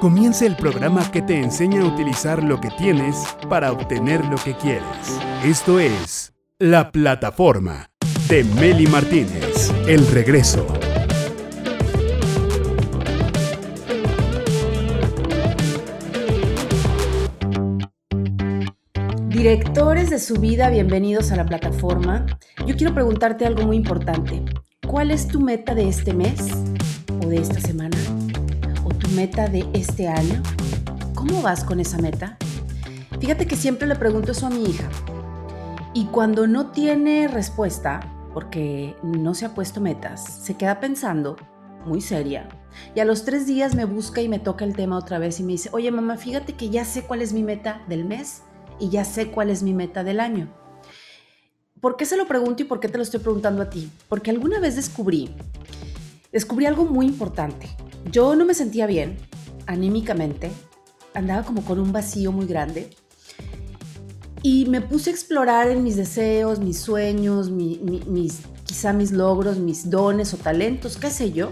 Comienza el programa que te enseña a utilizar lo que tienes para obtener lo que quieres. Esto es La Plataforma de Meli Martínez. El regreso. Directores de su vida, bienvenidos a la plataforma. Yo quiero preguntarte algo muy importante. ¿Cuál es tu meta de este mes o de esta semana? ¿O tu meta de este año? ¿Cómo vas con esa meta? Fíjate que siempre le pregunto eso a mi hija. Y cuando no tiene respuesta, porque no se ha puesto metas, se queda pensando, muy seria. Y a los tres días me busca y me toca el tema otra vez y me dice, oye mamá, fíjate que ya sé cuál es mi meta del mes y ya sé cuál es mi meta del año. ¿Por qué se lo pregunto y por qué te lo estoy preguntando a ti? Porque alguna vez descubrí, descubrí algo muy importante. Yo no me sentía bien anímicamente, andaba como con un vacío muy grande. Y me puse a explorar en mis deseos, mis sueños, mis, quizá mis logros, mis dones o talentos, qué sé yo,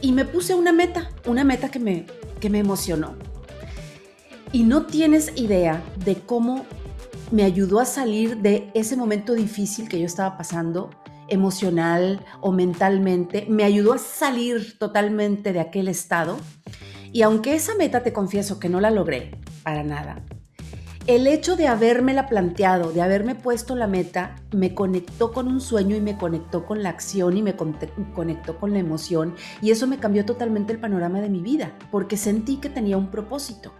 y me puse una meta, una meta que me, que me emocionó. Y no tienes idea de cómo me ayudó a salir de ese momento difícil que yo estaba pasando emocional o mentalmente, me ayudó a salir totalmente de aquel estado. Y aunque esa meta te confieso que no la logré para nada, el hecho de habérmela planteado, de haberme puesto la meta, me conectó con un sueño y me conectó con la acción y me conectó con la emoción y eso me cambió totalmente el panorama de mi vida, porque sentí que tenía un propósito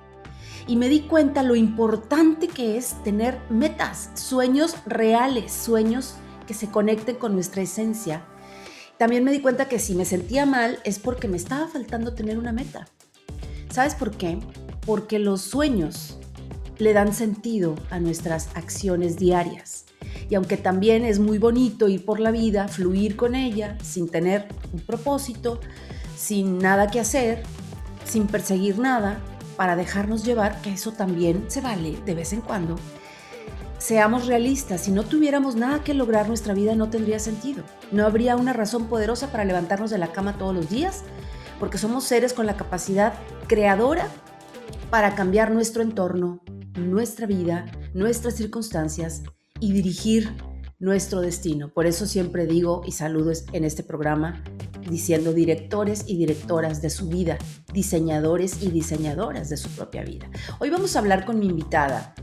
y me di cuenta lo importante que es tener metas, sueños reales, sueños que se conecten con nuestra esencia. También me di cuenta que si me sentía mal es porque me estaba faltando tener una meta. ¿Sabes por qué? Porque los sueños le dan sentido a nuestras acciones diarias. Y aunque también es muy bonito ir por la vida, fluir con ella, sin tener un propósito, sin nada que hacer, sin perseguir nada, para dejarnos llevar, que eso también se vale de vez en cuando. Seamos realistas, si no tuviéramos nada que lograr, nuestra vida no tendría sentido. No habría una razón poderosa para levantarnos de la cama todos los días, porque somos seres con la capacidad creadora para cambiar nuestro entorno, nuestra vida, nuestras circunstancias y dirigir nuestro destino. Por eso siempre digo y saludo en este programa diciendo directores y directoras de su vida, diseñadores y diseñadoras de su propia vida. Hoy vamos a hablar con mi invitada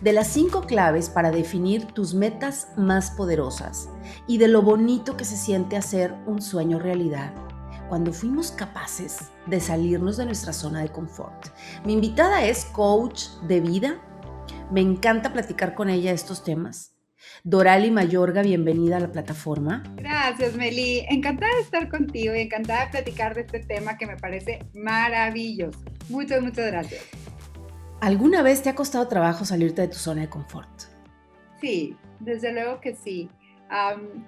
de las cinco claves para definir tus metas más poderosas y de lo bonito que se siente hacer un sueño realidad cuando fuimos capaces de salirnos de nuestra zona de confort. Mi invitada es coach de vida. Me encanta platicar con ella estos temas Dorali Mayorga, bienvenida a la plataforma. Gracias, Meli. Encantada de estar contigo y encantada de platicar de este tema que me parece maravilloso. Muchas, muchas gracias. ¿Alguna vez te ha costado trabajo salirte de tu zona de confort? Sí, desde luego que sí.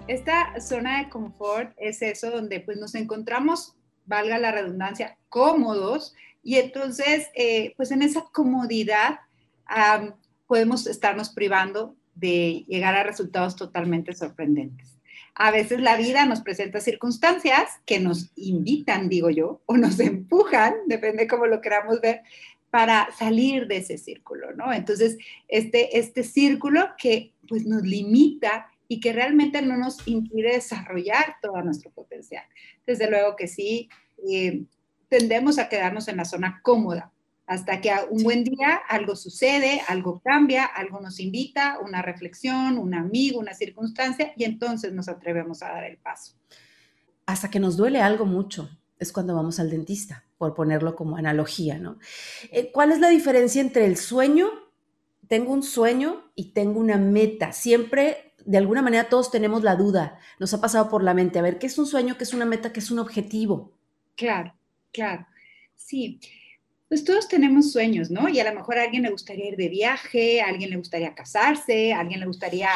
esta zona de confort es eso donde pues nos encontramos, valga la redundancia, cómodos y entonces eh, pues en esa comodidad podemos estarnos privando de llegar a resultados totalmente sorprendentes. A veces la vida nos presenta circunstancias que nos invitan, digo yo, o nos empujan, depende cómo lo queramos ver, para salir de ese círculo, ¿no? Entonces, este, este círculo que pues nos limita y que realmente no nos impide desarrollar todo nuestro potencial. Desde luego que sí, eh, tendemos a quedarnos en la zona cómoda, hasta que un buen día algo sucede, algo cambia, algo nos invita, una reflexión, un amigo, una circunstancia, y entonces nos atrevemos a dar el paso. Hasta que nos duele algo mucho, es cuando vamos al dentista, por ponerlo como analogía, ¿no? Eh, ¿Cuál es la diferencia entre el sueño? Tengo un sueño y tengo una meta. Siempre, de alguna manera, todos tenemos la duda. Nos ha pasado por la mente, a ver, ¿qué es un sueño? ¿Qué es una meta? ¿Qué es un objetivo? Claro, claro. Sí pues todos tenemos sueños, ¿no? Y a lo mejor a alguien le gustaría ir de viaje, a alguien le gustaría casarse, a alguien le gustaría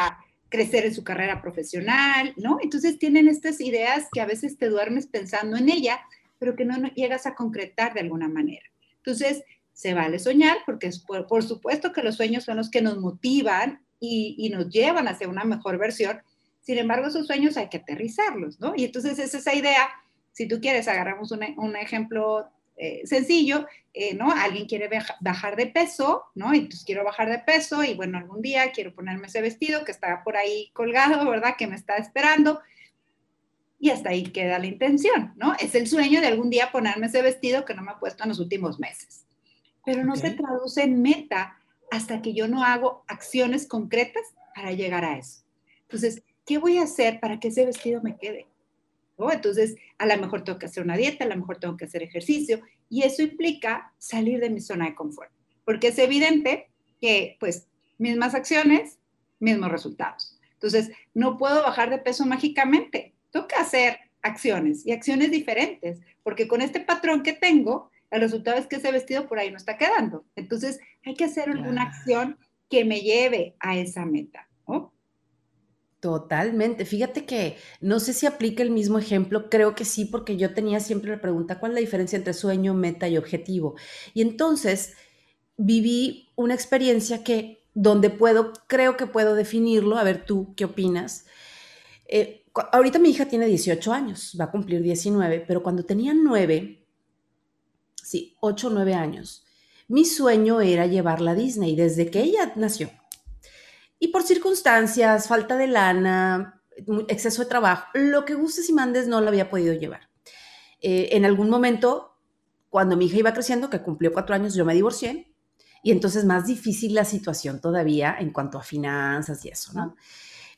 crecer en su carrera profesional, ¿no? Entonces tienen estas ideas que a veces te duermes pensando en ella, pero que no, llegas a concretar de alguna manera. Entonces, se vale soñar porque por, supuesto que los sueños son los que nos motivan y, nos llevan hacia una mejor versión. Sin embargo, esos sueños hay que aterrizarlos, ¿no? Y entonces es esa idea, si tú quieres, agarramos un ejemplo eh, sencillo, eh, ¿no? Alguien quiere bajar de peso, ¿no? Y entonces quiero bajar de peso y bueno, algún día quiero ponerme ese vestido que está por ahí colgado, ¿verdad? Que me está esperando. Y hasta ahí queda la intención, ¿no? Es el sueño de algún día ponerme ese vestido que no me he puesto en los últimos meses. Pero no se traduce en meta hasta que yo no hago acciones concretas para llegar a eso. Entonces, ¿qué voy a hacer para que ese vestido me quede? Entonces, a lo mejor tengo que hacer una dieta, a lo mejor tengo que hacer ejercicio y eso implica salir de mi zona de confort, porque es evidente que, pues, mismas acciones, mismos resultados. Entonces, no puedo bajar de peso mágicamente, tengo que hacer acciones y acciones diferentes, porque con este patrón que tengo, el resultado es que ese vestido por ahí no está quedando. Entonces, hay que hacer alguna acción que me lleve a esa meta. Totalmente. Fíjate que no sé si aplica el mismo ejemplo, creo que sí, porque yo tenía siempre la pregunta, ¿cuál es la diferencia entre sueño, meta y objetivo? Y entonces viví una experiencia que donde puedo, creo que puedo definirlo, a ver tú qué opinas. Eh, ahorita mi hija tiene 18 años, va a cumplir 19, pero cuando tenía 9, sí, 8 o 9 años, mi sueño era llevarla a Disney desde que ella nació. Y por circunstancias, falta de lana, exceso de trabajo, lo que gustes y mandes no lo había podido llevar. Eh, en algún momento, cuando mi hija iba creciendo, que cumplió cuatro años, yo me divorcié y entonces más difícil la situación todavía en cuanto a finanzas y eso, ¿no?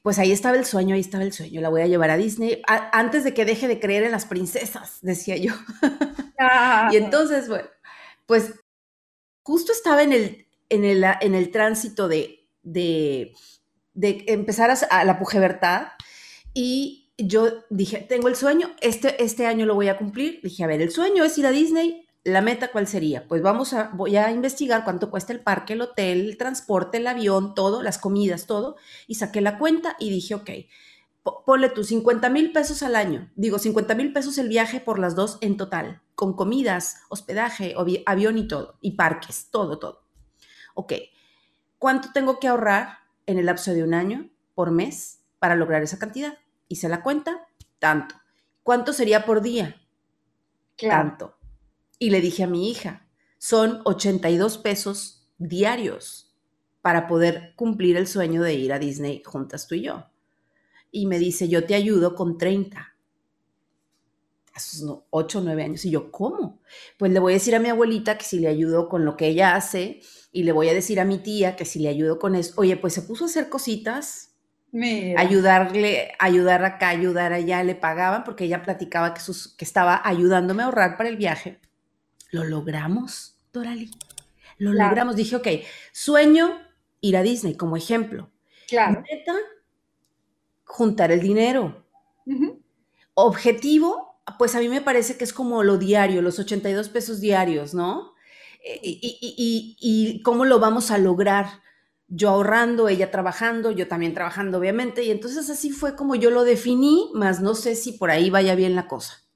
Pues ahí estaba el sueño, ahí estaba el sueño, la voy a llevar a Disney antes de que deje de creer en las princesas, decía yo. y entonces, bueno, pues justo estaba en el, en el, en el tránsito de de, empezar a, la pujebertad y yo dije, tengo el sueño, este, este año lo voy a cumplir. Dije, a ver, el sueño es ir a Disney, la meta cuál sería? Pues vamos a, voy a investigar cuánto cuesta el parque, el hotel, el transporte, el avión, todo, las comidas, todo. Y saqué la cuenta y dije, ok, ponle tú 50 mil pesos al año. Digo, 50 mil pesos el viaje por las dos en total, con comidas, hospedaje, avión y todo, y parques, todo, todo. Ok, ¿cuánto tengo que ahorrar en el lapso de un año por mes para lograr esa cantidad? Hice la cuenta, tanto. ¿Cuánto sería por día? Tanto. Y le dije a mi hija, son 82 pesos diarios para poder cumplir el sueño de ir a Disney juntas tú y yo. Y me dice, yo te ayudo con 30 a sus 8 o 9 años. Y yo, ¿cómo? Pues le voy a decir a mi abuelita que si le ayudo con lo que ella hace y le voy a decir a mi tía que si le ayudo con eso, oye, pues se puso a hacer cositas, ayudarle, ayudar acá, ayudar allá, le pagaban porque ella platicaba que, sus, que estaba ayudándome a ahorrar para el viaje. Lo logramos, Dorali. Lo logramos. Dije, ok, sueño ir a Disney como ejemplo. Claro. Meta, juntar el dinero. Objetivo, pues a mí me parece que es como lo diario, los 82 pesos diarios, ¿no? Eh, y, cómo lo vamos a lograr. Yo ahorrando, ella trabajando, yo también trabajando, obviamente. Y entonces así fue como yo lo definí, más no sé si por ahí vaya bien la cosa.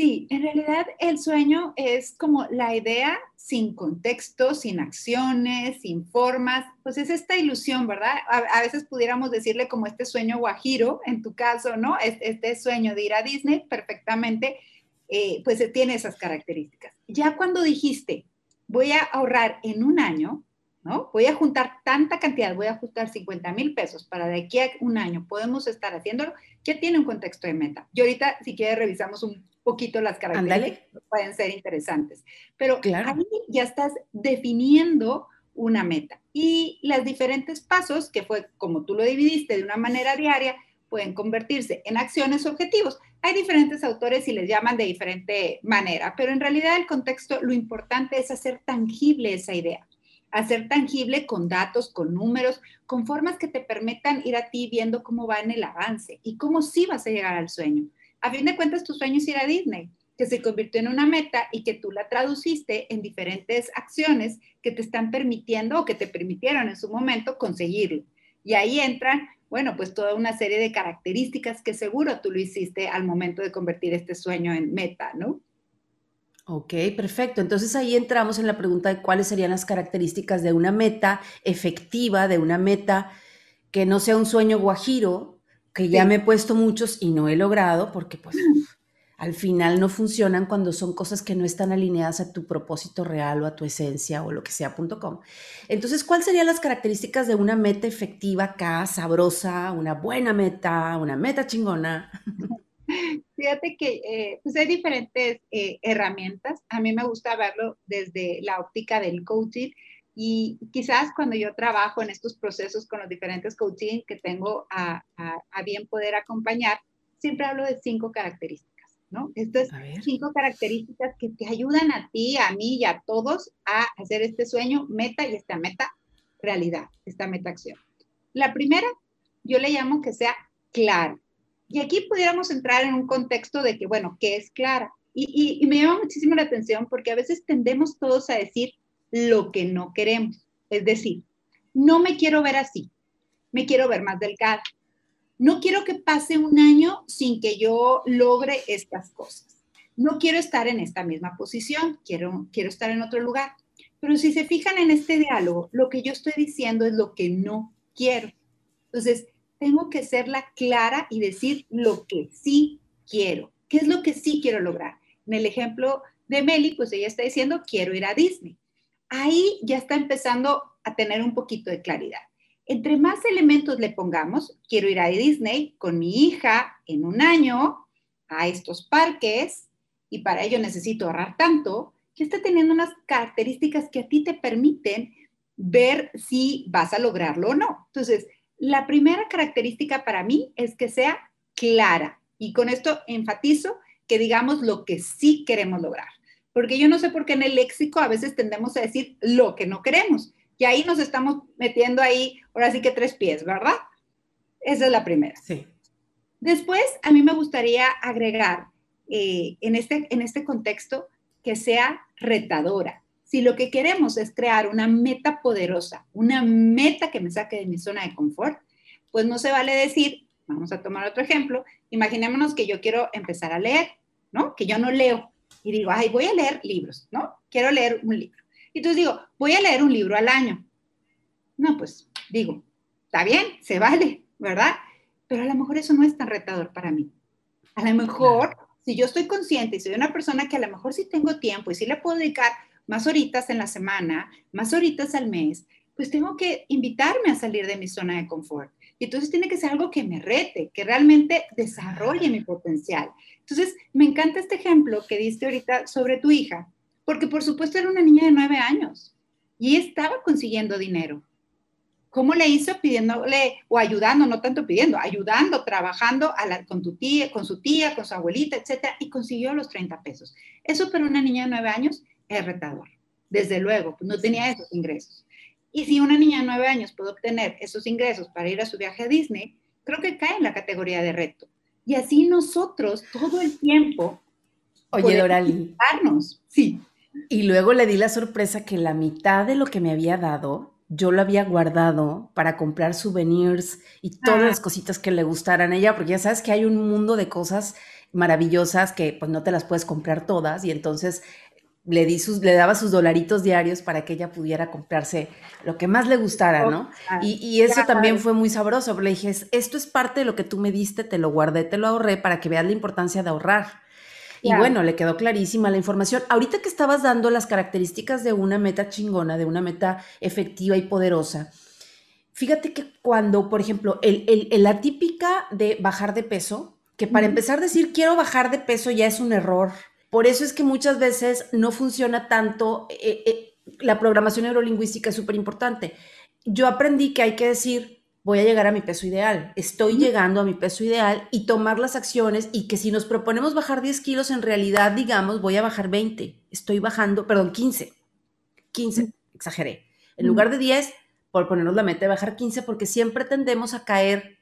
Sí, en realidad el sueño es como la idea sin contexto, sin acciones, sin formas, pues es esta ilusión, ¿verdad? A, veces pudiéramos decirle como este sueño guajiro, en tu caso, ¿no? Este, sueño de ir a Disney perfectamente, eh, pues tiene esas características. Ya cuando dijiste, voy a ahorrar en un año, ¿no? Voy a juntar tanta cantidad, voy a ajustar 50 mil pesos para de aquí a un año podemos estar haciéndolo, ya tiene un contexto de meta. Y ahorita, si quieres, revisamos un poquito las características que pueden ser interesantes. Pero claro. ahí ya estás definiendo una meta. Y los diferentes pasos, que fue como tú lo dividiste de una manera diaria, pueden convertirse en acciones objetivos. Hay diferentes autores y les llaman de diferente manera, pero en realidad el contexto, lo importante es hacer tangible esa idea, hacer tangible con datos, con números, con formas que te permitan ir a ti viendo cómo va en el avance y cómo sí vas a llegar al sueño a fin de cuentas tu sueño es ir a Disney, que se convirtió en una meta y que tú la traduciste en diferentes acciones que te están permitiendo o que te permitieron en su momento conseguirlo. Y ahí entran, bueno, pues toda una serie de características que seguro tú lo hiciste al momento de convertir este sueño en meta, ¿no? Ok, perfecto. Entonces ahí entramos en la pregunta de cuáles serían las características de una meta efectiva, de una meta que no sea un sueño guajiro, que ya me he puesto muchos y no he logrado porque pues al final no funcionan cuando son cosas que no están alineadas a tu propósito real o a tu esencia o lo que sea.com. Entonces, ¿cuáles serían las características de una meta efectiva acá, sabrosa, una buena meta, una meta chingona? Fíjate que eh, pues hay diferentes eh, herramientas. A mí me gusta verlo desde la óptica del coaching y quizás cuando yo trabajo en estos procesos con los diferentes coaching que tengo a, a bien poder acompañar, siempre hablo de cinco características. ¿no? Estas cinco características que te ayudan a ti, a mí y a todos a hacer este sueño meta y esta meta realidad, esta meta acción. La primera, yo le llamo que sea clara. Y aquí pudiéramos entrar en un contexto de que, bueno, ¿qué es clara? Y, y me llama muchísimo la atención porque a veces tendemos todos a decir lo que no queremos. Es decir, no me quiero ver así, me quiero ver más delgada, no quiero que pase un año sin que yo logre estas cosas. No quiero estar en esta misma posición, quiero, quiero estar en otro lugar. Pero si se fijan en este diálogo, lo que yo estoy diciendo es lo que no quiero. Entonces, tengo que ser la clara y decir lo que sí quiero. ¿Qué es lo que sí quiero lograr? En el ejemplo de Meli, pues ella está diciendo, quiero ir a Disney. Ahí ya está empezando a tener un poquito de claridad. Entre más elementos le pongamos, quiero ir a Disney con mi hija en un año a estos parques y para ello necesito ahorrar tanto, que está teniendo unas características que a ti te permiten ver si vas a lograrlo o no. Entonces, la primera característica para mí es que sea clara y con esto enfatizo que digamos lo que sí queremos lograr. Porque yo no sé por qué en el léxico a veces tendemos a decir lo que no queremos. Y ahí nos estamos metiendo ahí, ahora sí que tres pies, ¿verdad? Esa es la primera. Sí. Después, a mí me gustaría agregar eh, en, este, en este contexto que sea retadora. Si lo que queremos es crear una meta poderosa, una meta que me saque de mi zona de confort, pues no se vale decir, vamos a tomar otro ejemplo, imaginémonos que yo quiero empezar a leer, ¿no? Que yo no leo y digo, ay, voy a leer libros, ¿no? Quiero leer un libro. Y entonces digo, voy a leer un libro al año. No, pues digo, está bien, se vale, ¿verdad? Pero a lo mejor eso no es tan retador para mí. A lo mejor, si yo estoy consciente y soy una persona que a lo mejor sí tengo tiempo y sí le puedo dedicar más horitas en la semana, más horitas al mes, pues tengo que invitarme a salir de mi zona de confort. Y entonces tiene que ser algo que me rete, que realmente desarrolle mi potencial. Entonces, me encanta este ejemplo que diste ahorita sobre tu hija, porque por supuesto era una niña de nueve años y estaba consiguiendo dinero. ¿Cómo le hizo pidiéndole o ayudando, no tanto pidiendo, ayudando, trabajando con tu tía, con su tía, con su abuelita, etcétera, y consiguió los 30 pesos? Eso para una niña de nueve años es retador. Desde luego, no tenía esos ingresos. Y si una niña de nueve años puede obtener esos ingresos para ir a su viaje a Disney, creo que cae en la categoría de reto. Y así nosotros todo el tiempo. Oye, Dorali. Sí. Y luego le di la sorpresa que la mitad de lo que me había dado, yo lo había guardado para comprar souvenirs y todas las cositas que le gustaran a ella, porque ya sabes que hay un mundo de cosas maravillosas que pues no te las puedes comprar todas y entonces le di sus, le daba sus dolaritos diarios para que ella pudiera comprarse lo que más le gustara, ¿no? Y, y eso también fue muy sabroso, le dije, esto es parte de lo que tú me diste, te lo guardé, te lo ahorré para que veas la importancia de ahorrar. Y bueno, le quedó clarísima la información. Ahorita que estabas dando las características de una meta chingona, de una meta efectiva y poderosa, fíjate que cuando, por ejemplo, el, la típica de bajar de peso, que para empezar a decir quiero bajar de peso ya es un error. Por eso es que muchas veces no funciona tanto. Eh, eh, la programación neurolingüística es súper importante. Yo aprendí que hay que decir voy a llegar a mi peso ideal, estoy llegando a mi peso ideal y tomar las acciones y que si nos proponemos bajar 10 kilos, en realidad digamos, voy a bajar 20, estoy bajando, perdón, 15, 15, exageré. En lugar de 10, por ponernos la meta de bajar 15, porque siempre tendemos a caer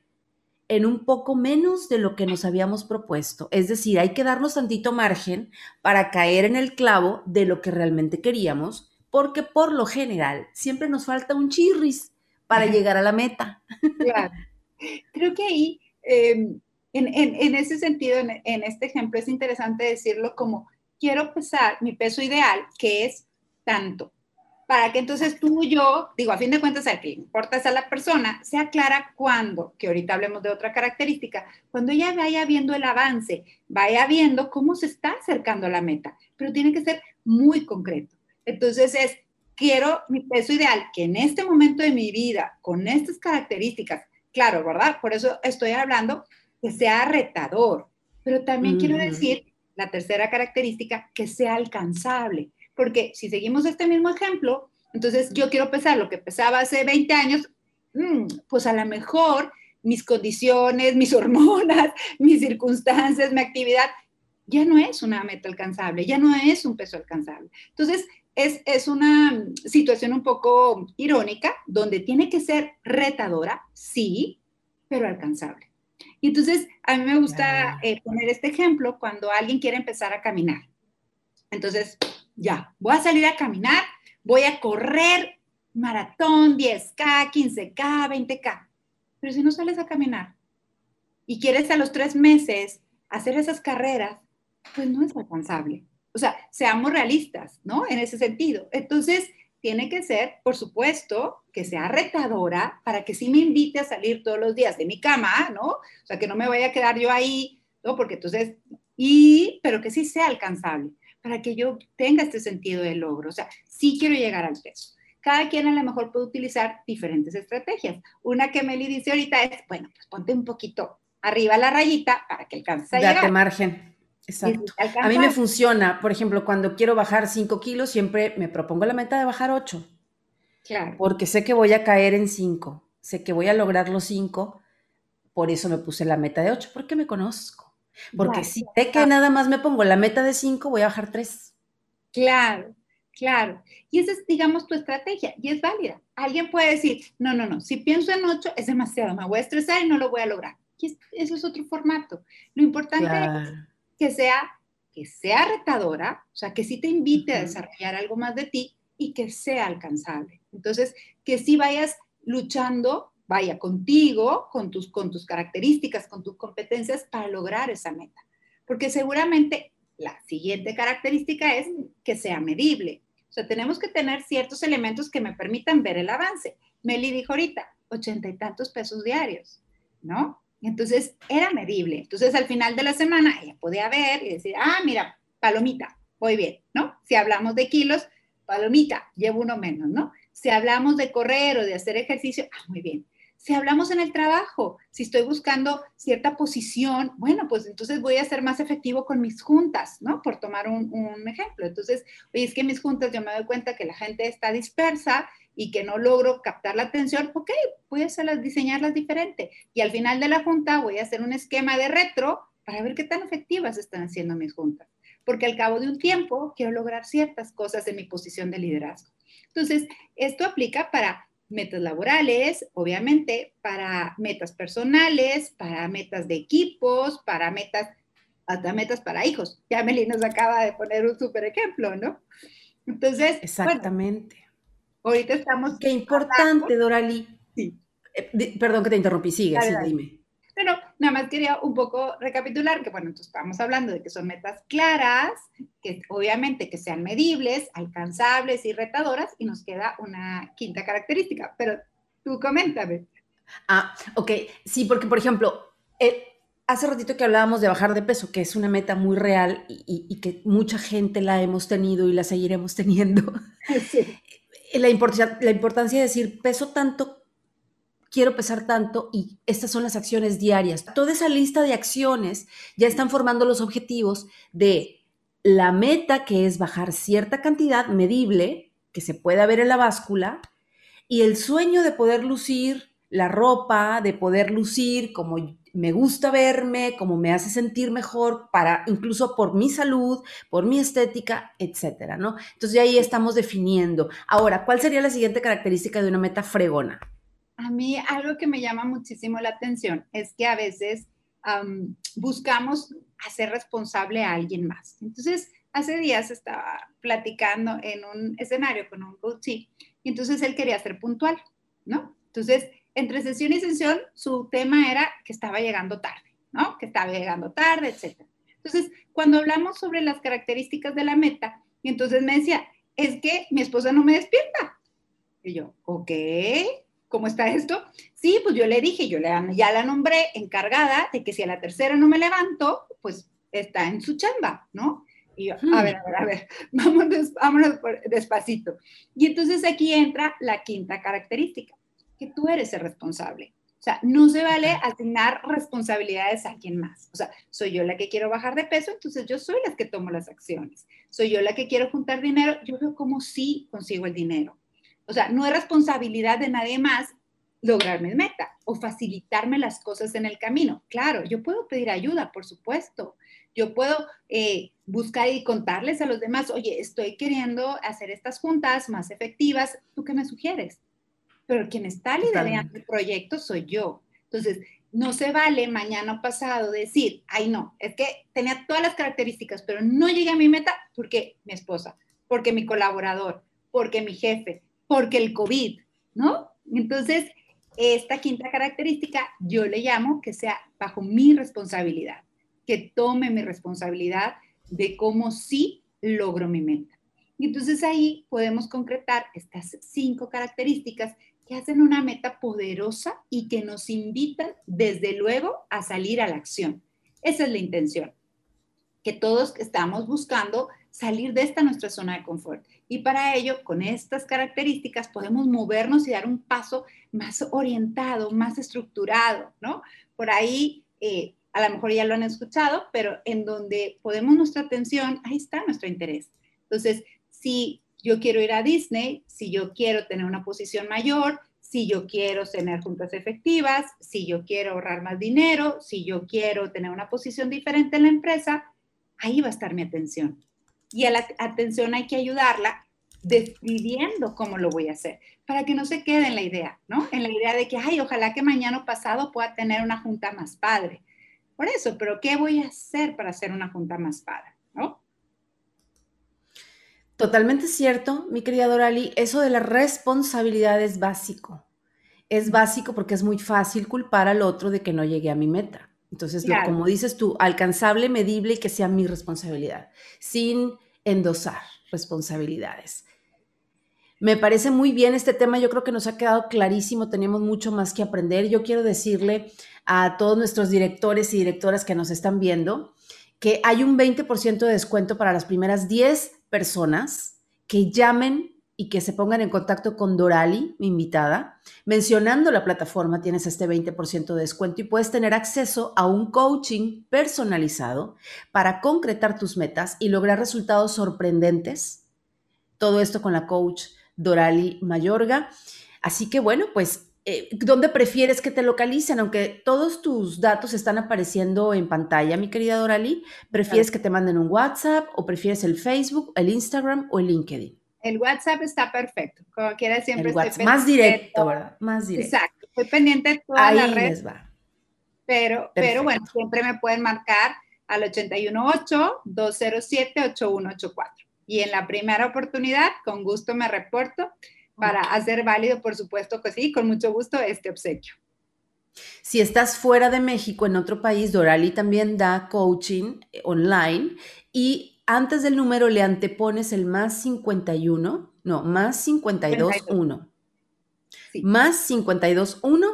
en un poco menos de lo que nos habíamos propuesto. Es decir, hay que darnos tantito margen para caer en el clavo de lo que realmente queríamos, porque por lo general siempre nos falta un chirris para llegar a la meta. Claro. Creo que ahí, em, en, ese sentido, en, en, este ejemplo, es interesante decirlo como, quiero pesar mi peso ideal, que es tanto. Para que entonces tú y yo, digo, a fin de cuentas, al que importa es a la persona, sea clara cuando, que ahorita hablemos de otra característica, cuando ella vaya viendo el avance, vaya viendo cómo se está acercando a la meta, pero tiene que ser muy concreto. Entonces es, quiero mi peso ideal, que en este momento de mi vida, con estas características, claro, ¿verdad? Por eso estoy hablando que sea retador, pero también quiero decir la tercera característica, que sea alcanzable porque si seguimos este mismo ejemplo, entonces yo quiero pesar lo que pesaba hace 20 años, mm, pues a lo mejor mis condiciones, mis hormonas, mis circunstancias, mi actividad, ya no es una meta alcanzable, ya no es un peso alcanzable. Entonces, es, es, una situación un poco irónica, donde tiene que ser retadora, sí, pero alcanzable. Y entonces, a mí me gusta eh, poner este ejemplo cuando alguien quiere empezar a caminar. Entonces, ya, voy a salir a caminar, voy a correr maratón, 10K, 15K, 20K. Pero si no sales a caminar y quieres a los tres meses hacer esas carreras, pues no es alcanzable. O sea, seamos realistas, ¿no? En ese sentido. Entonces, tiene que ser, por supuesto, que sea retadora para que sí me invite a salir todos los días de mi cama, ¿no? O sea, que no me vaya a quedar yo ahí, ¿no? Porque entonces, y, pero que sí sea alcanzable para que yo tenga este sentido de logro. O sea, sí quiero llegar al peso. Cada quien a lo mejor puede utilizar diferentes estrategias. Una que Meli dice ahorita es, bueno, pues ponte un poquito arriba la rayita para que alcances a Date margen. Exacto. A mí me funciona, por ejemplo, cuando quiero bajar 5 kilos, siempre me propongo la meta de bajar 8. Claro. Porque sé que voy a caer en 5, sé que voy a lograr los 5, por eso me puse la meta de 8, porque me conozco. Porque si sé que nada más me pongo la meta de 5, voy a bajar 3. Claro, claro. Y esa es, digamos, tu estrategia y es válida. Alguien puede decir, no, no, no, si pienso en 8 es demasiado, me voy a estresar y no lo voy a lograr. Y eso es otro formato. Lo importante es que sea, que sea retadora, o sea, que sí te invite a desarrollar algo más de ti y que sea alcanzable. Entonces, que sí vayas luchando vaya contigo, con tus, con tus características, con tus competencias para lograr esa meta. Porque seguramente la siguiente característica es que sea medible. O sea, tenemos que tener ciertos elementos que me permitan ver el avance. Meli dijo ahorita, ochenta y tantos pesos diarios, ¿no? Entonces era medible. Entonces al final de la semana ella podía ver y decir, ah, mira, palomita, voy bien, ¿no? Si hablamos de kilos, palomita, llevo uno menos, ¿no? Si hablamos de correr o de hacer ejercicio, ah, muy bien. Si hablamos en el trabajo, si estoy buscando cierta posición, bueno, pues entonces voy a ser más efectivo con mis juntas, ¿no? Por tomar un, ejemplo. Entonces, oye, es que mis juntas yo me doy cuenta que la gente está dispersa y que no logro captar la atención, ok, voy a hacerlas, diseñarlas diferente. Y al final de la junta voy a hacer un esquema de retro para ver qué tan efectivas están haciendo mis juntas. Porque al cabo de un tiempo quiero lograr ciertas cosas en mi posición de liderazgo. Entonces, esto aplica para metas laborales, obviamente, para metas personales, para metas de equipos, para metas, hasta metas para hijos. Ya Meli nos acaba de poner un súper ejemplo, ¿no? Entonces, exactamente. ahorita estamos. Qué importante, Dorali. Sí. Eh, perdón que te interrumpí, sigue, sí, dime. Pero nada más quería un poco recapitular que, bueno, entonces estamos hablando de que son metas claras, que obviamente que sean medibles, alcanzables y retadoras, y nos queda una quinta característica, pero tú coméntame. Ah, ok, sí, porque por ejemplo, eh, hace ratito que hablábamos de bajar de peso, que es una meta muy real y, que mucha gente la hemos tenido y la seguiremos teniendo. Sí. La, la importancia de decir, peso tanto quiero pesar tanto y estas son las acciones diarias. Toda esa lista de acciones ya están formando los objetivos de la meta que es bajar cierta cantidad medible que se pueda ver en la báscula y el sueño de poder lucir la ropa, de poder lucir como me gusta verme, como me hace sentir mejor para incluso por mi salud, por mi estética, etcétera, ¿no? Entonces ahí estamos definiendo. Ahora, ¿cuál sería la siguiente característica de una meta fregona? A mí algo que me llama muchísimo la atención es que a veces buscamos hacer responsable a alguien más. Entonces, hace días estaba platicando en un escenario con un coach y entonces él quería ser puntual, ¿no? Entonces, entre sesión y sesión, su tema era que estaba llegando tarde, ¿no? Que estaba llegando tarde, etc. Entonces, cuando hablamos sobre las características de la meta, entonces me decía, es que mi esposa no me despierta. Y yo, ok, ¿cómo está esto? Sí, pues yo le dije, yo ya la nombré encargada de que si a la tercera no me levanto, pues está en su chamba, ¿no? Y yo, a hmm. ver, a ver, a ver, vámonos, vámonos despacito. Y entonces aquí entra la quinta característica, que tú eres el responsable. O sea, no se vale asignar responsabilidades a quien más. O sea, soy yo la que quiero bajar de peso, entonces yo soy la que tomo las acciones. Soy yo la que quiero juntar dinero, yo veo cómo sí consigo el dinero. O sea, no es responsabilidad de nadie más lograr mi meta o facilitarme las cosas en el camino. Claro, yo puedo pedir ayuda, por supuesto. Yo puedo eh, buscar y contarles a los demás, oye, estoy queriendo hacer estas juntas más efectivas, ¿tú qué me sugieres? Pero quien está liderando el proyecto soy yo. Entonces, no se vale mañana pasado decir, ay no, es que tenía todas las características, pero no llegué a mi meta porque mi esposa, porque mi colaborador, porque mi jefe, porque el COVID, ¿no? Entonces, esta quinta característica yo le llamo que sea bajo mi responsabilidad, que tome mi responsabilidad de cómo sí logro mi meta. Y entonces ahí podemos concretar estas cinco características que hacen una meta poderosa y que nos invitan desde luego a salir a la acción. Esa es la intención, que todos estamos buscando salir de esta nuestra zona de confort. Y para ello, con estas características, podemos movernos y dar un paso más orientado, más estructurado, ¿no? Por ahí, eh, a lo mejor ya lo han escuchado, pero en donde podemos nuestra atención, ahí está nuestro interés. Entonces, si yo quiero ir a Disney, si yo quiero tener una posición mayor, si yo quiero tener juntas efectivas, si yo quiero ahorrar más dinero, si yo quiero tener una posición diferente en la empresa, ahí va a estar mi atención y a la atención hay que ayudarla decidiendo cómo lo voy a hacer, para que no se quede en la idea, ¿no? En la idea de que, ay, ojalá que mañana pasado pueda tener una junta más padre. Por eso, pero ¿qué voy a hacer para hacer una junta más padre, ¿no? Totalmente cierto, mi querida Dorali, eso de la responsabilidad es básico. Es básico porque es muy fácil culpar al otro de que no llegue a mi meta. Entonces, como dices tú, alcanzable, medible y que sea mi responsabilidad, sin endosar responsabilidades. Me parece muy bien este tema, yo creo que nos ha quedado clarísimo, tenemos mucho más que aprender. Yo quiero decirle a todos nuestros directores y directoras que nos están viendo que hay un 20% de descuento para las primeras 10 personas que llamen y que se pongan en contacto con Dorali, mi invitada, mencionando la plataforma, tienes este 20% de descuento y puedes tener acceso a un coaching personalizado para concretar tus metas y lograr resultados sorprendentes. Todo esto con la coach Dorali Mayorga. Así que bueno, pues, eh, ¿dónde prefieres que te localicen? Aunque todos tus datos están apareciendo en pantalla, mi querida Dorali, ¿prefieres que te manden un WhatsApp o prefieres el Facebook, el Instagram o el LinkedIn? El WhatsApp está perfecto. Como quiera siempre. estoy más directo, ¿verdad? Más directo. Exacto. Estoy pendiente de toda la red. Pero, pero bueno, siempre me pueden marcar al 818-207-8184. Y en la primera oportunidad, con gusto me reporto para hacer válido, por supuesto que sí, con mucho gusto, este obsequio. Si estás fuera de México, en otro país, Dorali también da coaching online y antes del número le antepones el más 51, no, más 52, 1. Más 52, 1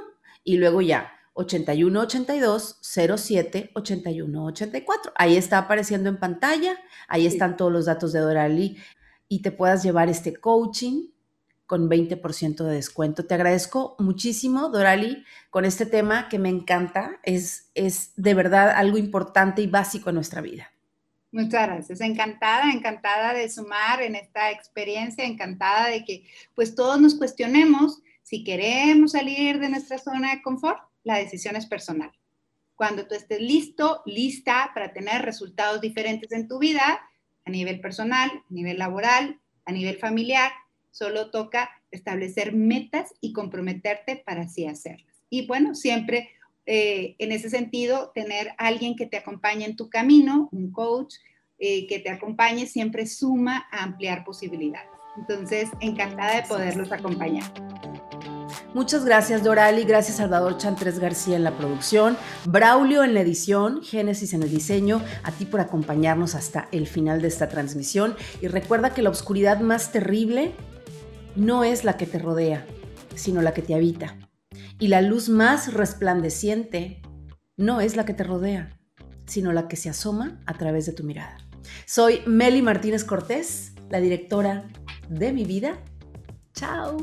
y luego ya 81 82 07 81 84. Ahí está apareciendo en pantalla, ahí están todos los datos de Dorali y te puedas llevar este coaching con 20% de descuento. Te agradezco muchísimo, Dorali, con este tema que me encanta. Es, es de verdad algo importante y básico en nuestra vida. Muchas gracias. Encantada, encantada de sumar en esta experiencia, encantada de que pues todos nos cuestionemos si queremos salir de nuestra zona de confort, la decisión es personal. Cuando tú estés listo, lista para tener resultados diferentes en tu vida, a nivel personal, a nivel laboral, a nivel familiar, solo toca establecer metas y comprometerte para así hacerlas. Y bueno, siempre eh, en ese sentido, tener alguien que te acompañe en tu camino, un coach eh, que te acompañe, siempre suma a ampliar posibilidades. Entonces, encantada de poderlos acompañar. Muchas gracias Dorali, gracias Salvador Chantres García en la producción, Braulio en la edición, Génesis en el diseño, a ti por acompañarnos hasta el final de esta transmisión y recuerda que la oscuridad más terrible no es la que te rodea, sino la que te habita. Y la luz más resplandeciente no es la que te rodea, sino la que se asoma a través de tu mirada. Soy Meli Martínez Cortés, la directora de mi vida. Chao.